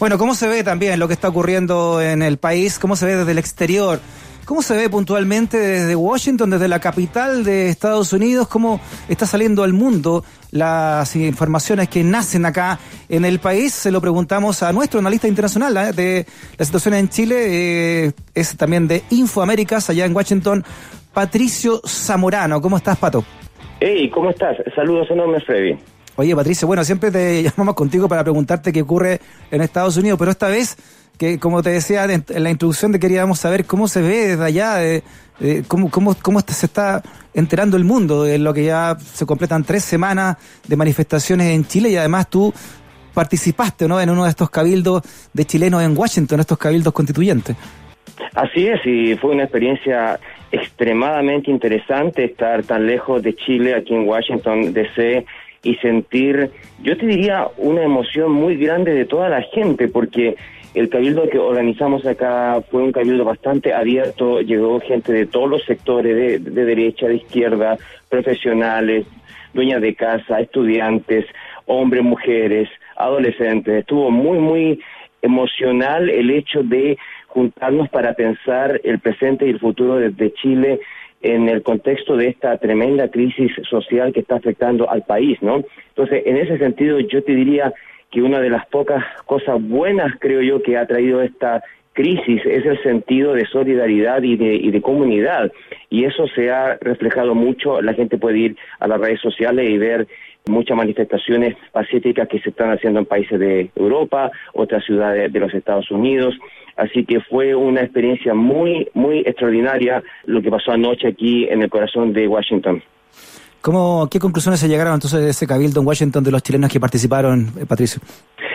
Bueno, ¿cómo se ve también lo que está ocurriendo en el país? ¿Cómo se ve desde el exterior? ¿Cómo se ve puntualmente desde Washington, desde la capital de Estados Unidos? ¿Cómo está saliendo al mundo las informaciones que nacen acá en el país? Se lo preguntamos a nuestro analista internacional ¿eh? de la situación en Chile, eh, es también de Infoaméricas, allá en Washington, Patricio Zamorano. ¿Cómo estás, Pato? Hey, ¿cómo estás? Saludos enormes, Freddy. Oye, Patricio, bueno, siempre te llamamos contigo para preguntarte qué ocurre en Estados Unidos, pero esta vez que como te decía en, la introducción, te queríamos saber cómo se ve desde allá, de, cómo, cómo, cómo se está enterando el mundo de lo que ya se completan tres semanas de manifestaciones en Chile y además tú participaste ¿no? en uno de estos cabildos de chilenos en Washington, estos cabildos constituyentes. Así es, y fue una experiencia extremadamente interesante estar tan lejos de Chile, aquí en Washington DC, y sentir, yo te diría, una emoción muy grande de toda la gente, porque el cabildo que organizamos acá fue un cabildo bastante abierto, llegó gente de todos los sectores, de, de derecha, de izquierda, profesionales, dueñas de casa, estudiantes, hombres, mujeres, adolescentes. Estuvo muy, muy emocional el hecho de juntarnos para pensar el presente y el futuro de, Chile en el contexto de esta tremenda crisis social que está afectando al país, ¿no? Entonces, en ese sentido, yo te diría que una de las pocas cosas buenas, creo yo, que ha traído esta crisis es el sentido de solidaridad y de, y de comunidad. Y eso se ha reflejado mucho. La gente puede ir a las redes sociales y ver muchas manifestaciones pacíficas que se están haciendo en países de Europa, otras ciudades de los Estados Unidos. Así que fue una experiencia muy, muy extraordinaria lo que pasó anoche aquí en el corazón de Washington. ¿Cómo, ¿Qué conclusiones se llegaron entonces de ese cabildo en Washington de los chilenos que participaron, eh, Patricio?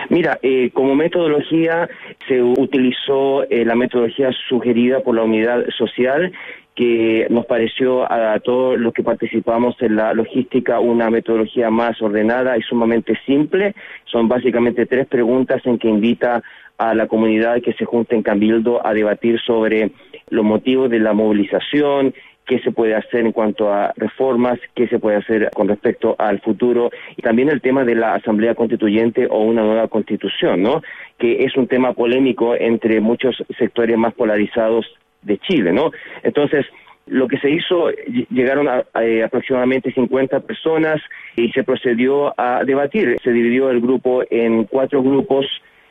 Mira, eh, como metodología se utilizó eh, la metodología sugerida por la unidad social que nos pareció a todos los que participamos en la logística una metodología más ordenada y sumamente simple. Son básicamente tres preguntas en que invita a la comunidad que se junte en Cabildo a debatir sobre los motivos de la movilización, qué se puede hacer en cuanto a reformas, qué se puede hacer con respecto al futuro y también el tema de la Asamblea Constituyente o una nueva constitución, ¿no? Que es un tema polémico entre muchos sectores más polarizados de Chile, ¿no? Entonces, lo que se hizo, llegaron a, eh, aproximadamente 50 personas y se procedió a debatir. Se dividió el grupo en cuatro grupos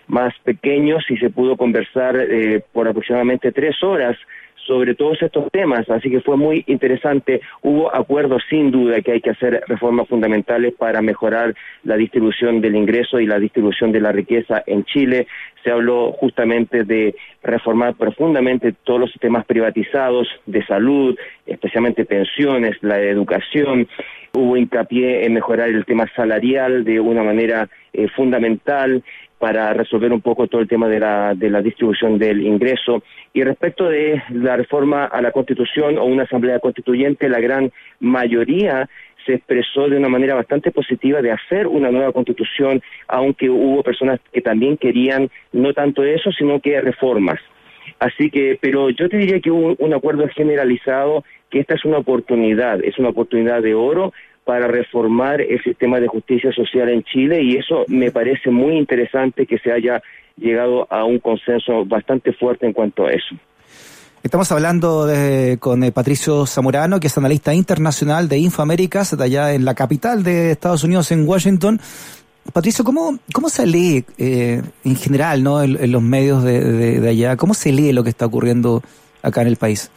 más pequeños y se pudo conversar eh, por aproximadamente tres horas sobre todos estos temas, así que fue muy interesante. Hubo acuerdos sin duda que hay que hacer reformas fundamentales para mejorar la distribución del ingreso y la distribución de la riqueza en Chile. Se habló justamente de reformar profundamente todos los sistemas privatizados de salud, especialmente pensiones, la educación. Hubo hincapié en mejorar el tema salarial de una manera eh, fundamental para resolver un poco todo el tema de la, de la distribución del ingreso. Y respecto de la reforma a la Constitución o una asamblea constituyente, la gran mayoría se expresó de una manera bastante positiva de hacer una nueva constitución, aunque hubo personas que también querían no tanto eso, sino que reformas. Así que, pero yo te diría que hubo un acuerdo generalizado que esta es una oportunidad, es una oportunidad de oro para reformar el sistema de justicia social en Chile y eso me parece muy interesante que se haya llegado a un consenso bastante fuerte en cuanto a eso. Estamos hablando con eh, Patricio Zamorano, que es analista internacional de Infoaméricas, de allá en la capital de Estados Unidos, en Washington. Patricio, ¿cómo, cómo se lee eh, en general ¿no? en, los medios de, de, allá? ¿Cómo se lee lo que está ocurriendo acá en el país?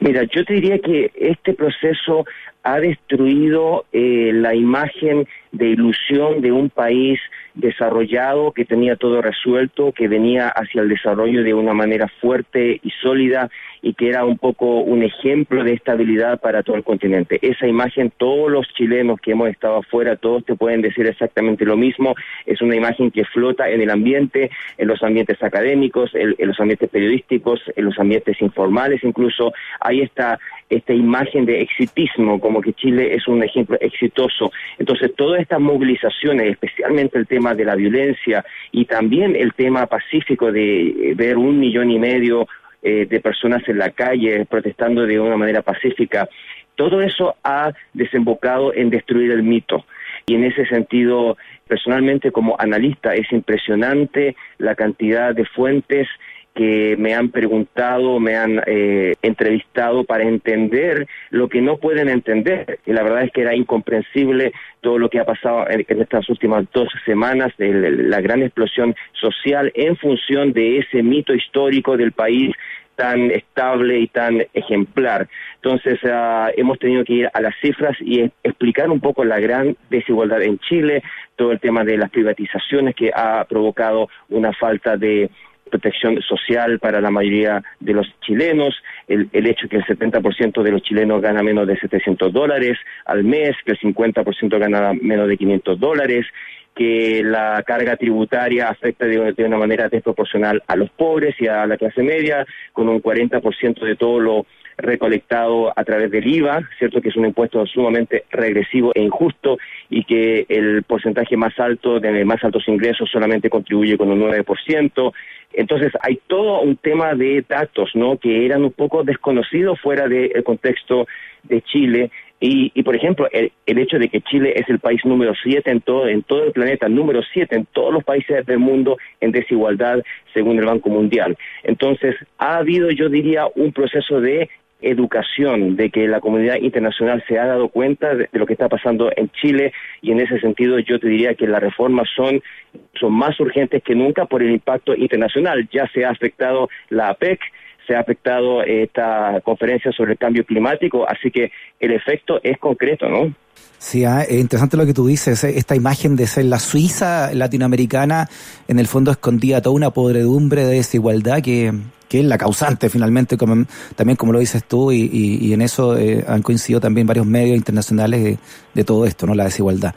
Mira, yo te diría que este proceso ha destruido eh, la imagen de ilusión de un país desarrollado que tenía todo resuelto, que venía hacia el desarrollo de una manera fuerte y sólida y que era un poco un ejemplo de estabilidad para todo el continente. Esa imagen, todos los chilenos que hemos estado afuera, todos te pueden decir exactamente lo mismo. Es una imagen que flota en el ambiente, en los ambientes académicos, en, los ambientes periodísticos, en los ambientes informales incluso. Hay esta, esta imagen de exitismo, como que Chile es un ejemplo exitoso. Entonces, todas estas movilizaciones, especialmente el tema de la violencia y también el tema pacífico de ver un millón y medio eh, de personas en la calle protestando de una manera pacífica. Todo eso ha desembocado en destruir el mito. y en ese sentido, personalmente como analista, es impresionante la cantidad de fuentes que me han preguntado, me han eh, entrevistado para entender lo que no pueden entender. Y la verdad es que era incomprensible todo lo que ha pasado en, estas últimas dos semanas, de la gran explosión social en función de ese mito histórico del país tan estable y tan ejemplar. Entonces, ah, hemos tenido que ir a las cifras y explicar un poco la gran desigualdad en Chile, todo el tema de las privatizaciones que ha provocado una falta de protección social para la mayoría de los chilenos, el, el hecho que el 70% de los chilenos gana menos de 700 dólares al mes, que el 50% gana menos de 500 dólares, que la carga tributaria afecta de, una manera desproporcional a los pobres y a la clase media, con un 40% de todo lo recolectado a través del IVA, cierto que es un impuesto sumamente regresivo e injusto y que el porcentaje más alto de más altos ingresos solamente contribuye con un 9%. Entonces hay todo un tema de datos, ¿no? Que eran un poco desconocidos fuera del contexto de Chile y, por ejemplo, el, el, hecho de que Chile es el país número siete en todo, en todo el planeta, número siete en todos los países del mundo en desigualdad, según el Banco Mundial. Entonces, ha habido, yo diría, un proceso de educación, de que la comunidad internacional se ha dado cuenta de, lo que está pasando en Chile y en ese sentido yo te diría que las reformas son, son más urgentes que nunca por el impacto internacional. Ya se ha afectado la APEC, se ha afectado esta conferencia sobre el cambio climático, así que el efecto es concreto, ¿no? Sí, ah, es interesante lo que tú dices, eh, esta imagen de ser la Suiza latinoamericana, en el fondo escondía toda una podredumbre de desigualdad que, que es la causante finalmente, como, también como lo dices tú, y, y, y en eso eh, han coincidido también varios medios internacionales de, de todo esto, ¿no? La desigualdad.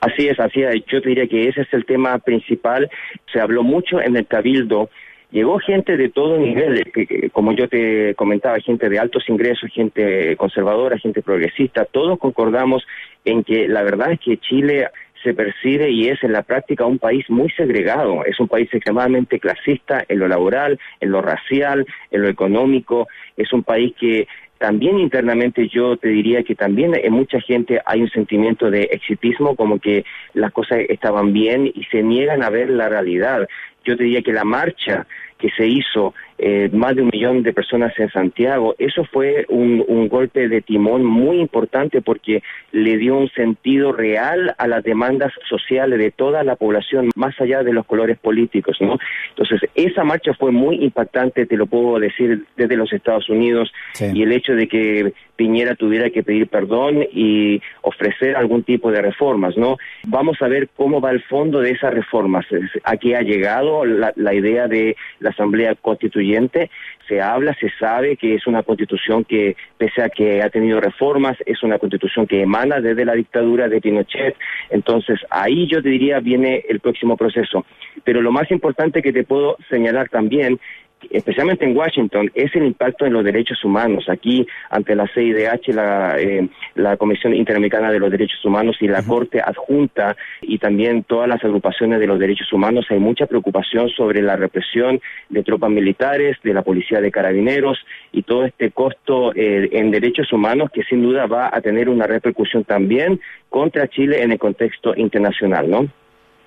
Así es, así es. Yo te diría que ese es el tema principal. Se habló mucho en el Cabildo llegó gente de todo nivel, como yo te comentaba, gente de altos ingresos, gente conservadora, gente progresista, todos concordamos en que la verdad es que Chile se percibe y es en la práctica un país muy segregado, es un país extremadamente clasista en lo laboral, en lo racial, en lo económico, es un país que también internamente yo te diría que también en mucha gente hay un sentimiento de exitismo, como que las cosas estaban bien y se niegan a ver la realidad. Yo te diría que la marcha que se hizo eh, más de un millón de personas en Santiago, eso fue un, un, golpe de timón muy importante porque le dio un sentido real a las demandas sociales de toda la población, más allá de los colores políticos, ¿no? Entonces, esa marcha fue muy impactante, te lo puedo decir, desde los Estados Unidos, sí. y el hecho de que Piñera tuviera que pedir perdón y ofrecer algún tipo de reformas, ¿no? Vamos a ver cómo va el fondo de esas reformas. Aquí ha llegado la, la idea de la Asamblea Constituyente se habla, se sabe que es una constitución que, pese a que ha tenido reformas, es una constitución que emana desde la dictadura de Pinochet. Entonces, ahí yo te diría viene el próximo proceso. Pero lo más importante que te puedo señalar también especialmente en Washington, es el impacto en los derechos humanos. Aquí, ante la CIDH, la, eh, la Comisión Interamericana de los Derechos Humanos y la uh -huh. Corte Adjunta y también todas las agrupaciones de los derechos humanos, hay mucha preocupación sobre la represión de tropas militares, de la policía de carabineros y todo este costo eh, en derechos humanos que sin duda va a tener una repercusión también contra Chile en el contexto internacional, ¿no?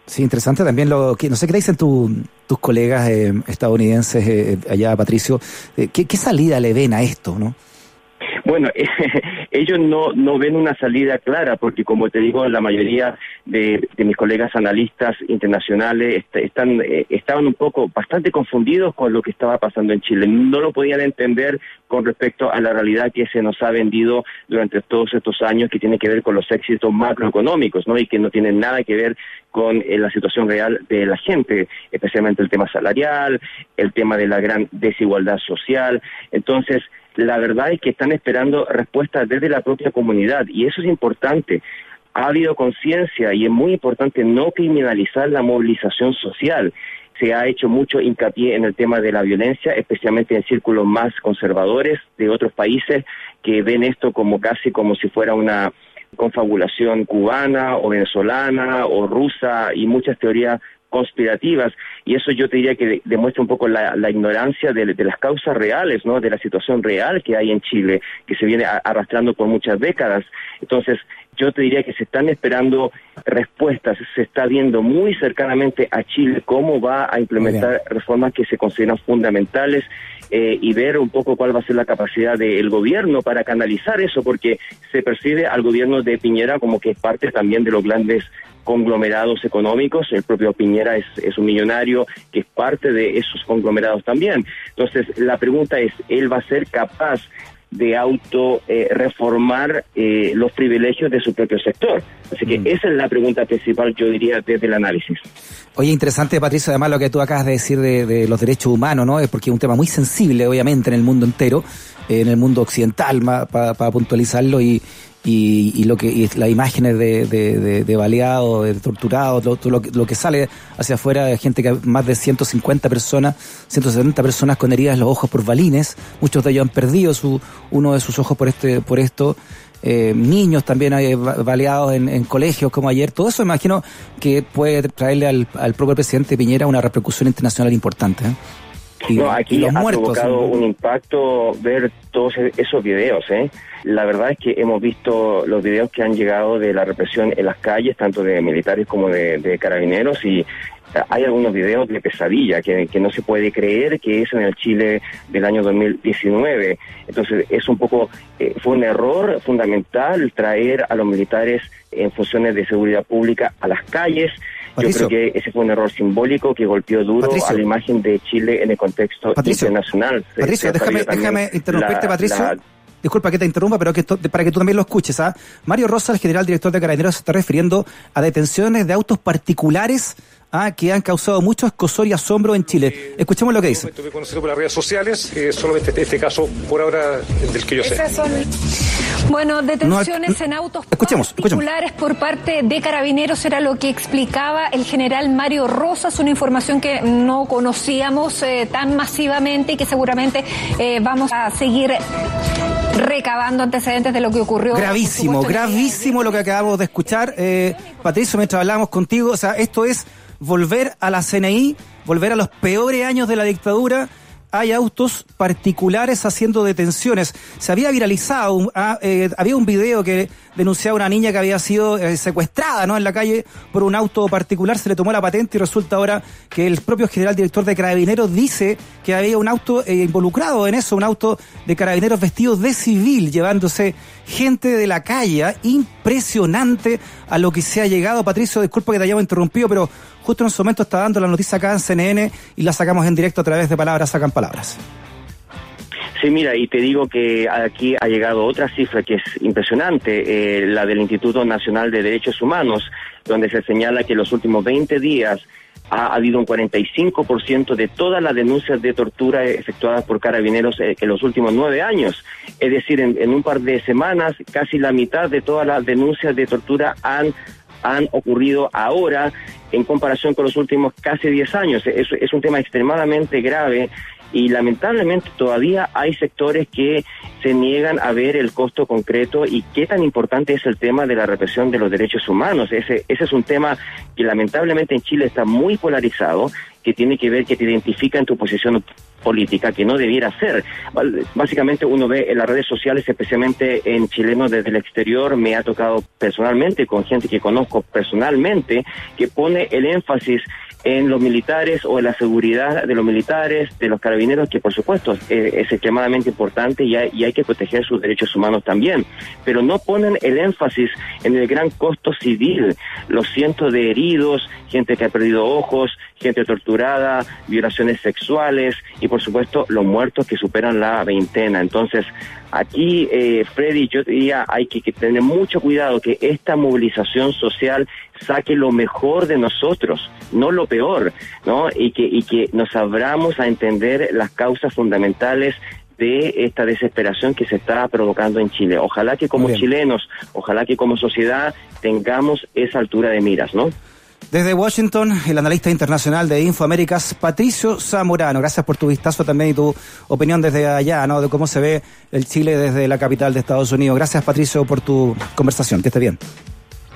Sí, interesante también lo que, no sé qué dicen tu, tus colegas eh, estadounidenses eh, allá, Patricio, eh, ¿qué, ¿qué, salida le ven a esto, no? Bueno, ellos no, no ven una salida clara porque, como te digo, la mayoría de, de mis colegas analistas internacionales est están, eh, estaban un poco bastante confundidos con lo que estaba pasando en Chile. No lo podían entender con respecto a la realidad que se nos ha vendido durante todos estos años que tiene que ver con los éxitos macroeconómicos, ¿no? Y que no tienen nada que ver con eh, la situación real de la gente, especialmente el tema salarial, el tema de la gran desigualdad social. Entonces, la verdad es que están esperando respuestas desde la propia comunidad y eso es importante. Ha habido conciencia y es muy importante no criminalizar la movilización social. Se ha hecho mucho hincapié en el tema de la violencia, especialmente en círculos más conservadores de otros países que ven esto como casi como si fuera una confabulación cubana o venezolana o rusa y muchas teorías conspirativas y eso yo te diría que demuestra un poco la, ignorancia de, las causas reales, ¿no? De la situación real que hay en Chile, que se viene arrastrando por muchas décadas. Entonces, yo te diría que se están esperando respuestas, se está viendo muy cercanamente a Chile cómo va a implementar reformas que se consideran fundamentales eh, y ver un poco cuál va a ser la capacidad del gobierno para canalizar eso, porque se percibe al gobierno de Piñera como que es parte también de los grandes conglomerados económicos, el propio Piñera es, es un millonario que es parte de esos conglomerados también. Entonces, la pregunta es, ¿él va a ser capaz de auto eh, reformar eh, los privilegios de su propio sector. Así que mm. esa es la pregunta principal, yo diría, desde el análisis. Oye, interesante, Patricio, además lo que tú acabas de decir de, los derechos humanos, ¿no? Es porque es un tema muy sensible, obviamente, en el mundo entero, en el mundo occidental, para puntualizarlo, y, y, lo que y las imágenes de, de, de, baleados, de torturados, lo, lo, que sale hacia afuera de gente que más de 150 personas, 170 personas con heridas en los ojos por balines, muchos de ellos han perdido su, uno de sus ojos por este por esto. Eh, niños también hay baleados en, en, colegios como ayer, todo eso imagino que puede traerle al, al propio presidente Piñera una repercusión internacional importante. ¿eh? No, aquí ha provocado un impacto ver todos e-, esos videos. ¿eh? La verdad es que hemos visto los videos que han llegado de la represión en las calles, tanto de militares como de, carabineros, y hay algunos videos de pesadilla que, no se puede creer que es en el Chile del año 2019. Entonces, es un poco, eh, fue un error fundamental traer a los militares en funciones de seguridad pública a las calles. Yo creo que ese fue un error simbólico que golpeó duro a la imagen de Chile en el contexto internacional. Patricio, déjame, déjame interrumpirte, Patricio. Disculpa que te interrumpa, pero que para que tú también lo escuches. ¿ah? Mario Rosa, el general director de Carabineros, se está refiriendo a detenciones de autos particulares ah, que han causado mucho escosor y asombro en Chile. Escuchemos lo que dice. Estuve conocido por las redes sociales, eh, solamente este, este, caso por ahora del que yo sé. Bueno, detenciones en autos particulares por parte de carabineros era lo que explicaba el general Mario Rosas, una información que no conocíamos eh, tan masivamente y que seguramente eh, vamos a seguir recabando antecedentes de lo que ocurrió. Gravísimo, gravísimo lo que acabamos de escuchar. Eh, Patricio, mientras hablamos contigo, o sea, esto es volver a la CNI, volver a los peores años de la dictadura hay autos particulares haciendo detenciones. Se había viralizado, ah, eh, había un video que denunciaba a una niña que había sido eh, secuestrada ¿no? en la calle por un auto particular, se le tomó la patente y resulta ahora que el propio general director de Carabineros dice que había un auto eh, involucrado en eso, un auto de Carabineros vestidos de civil, llevándose gente de la calle. Impresionante a lo que se ha llegado. Patricio, disculpa que te hayamos interrumpido, pero justo en su momento está dando la noticia acá en CNN y la sacamos en directo a través de Palabras Sacan Palabras. Sí, mira, y te digo que aquí ha llegado otra cifra que es impresionante, eh, la del Instituto Nacional de Derechos Humanos, donde se señala que en los últimos 20 días ha habido un 45% de todas las denuncias de tortura efectuadas por carabineros eh, en los últimos nueve años. Es decir, en, un par de semanas, casi la mitad de todas las denuncias de tortura han han ocurrido ahora en comparación con los últimos casi 10 años. Es, es un tema extremadamente grave y lamentablemente todavía hay sectores que se niegan a ver el costo concreto y qué tan importante es el tema de la represión de los derechos humanos. Ese, ese es un tema que lamentablemente en Chile está muy polarizado, que tiene que ver que te identifica en tu posición política, que no debiera ser. Básicamente uno ve en las redes sociales, especialmente en chilenos desde el exterior, me ha tocado personalmente con gente que conozco personalmente, que pone el énfasis en los militares o en la seguridad de los militares, de los carabineros, que por supuesto eh, es extremadamente importante y hay, y hay, que proteger sus derechos humanos también, pero no ponen el énfasis en el gran costo civil, los cientos de heridos, gente que ha perdido ojos, gente torturada, violaciones sexuales y por supuesto los muertos que superan la veintena. Entonces, aquí, eh, Freddy, yo diría, hay que, que, tener mucho cuidado que esta movilización social saque lo mejor de nosotros, no lo peor, ¿no? Y que, y que nos abramos a entender las causas fundamentales de esta desesperación que se está provocando en Chile. Ojalá que como chilenos, ojalá que como sociedad tengamos esa altura de miras, ¿no? Desde Washington, el analista internacional de Infoaméricas, Patricio Zamorano. Gracias por tu vistazo también y tu opinión desde allá, ¿no? De cómo se ve el Chile desde la capital de Estados Unidos. Gracias, Patricio, por tu conversación. Que esté bien.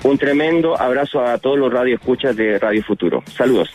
Un tremendo abrazo a todos los radioescuchas de Radio Futuro. Saludos.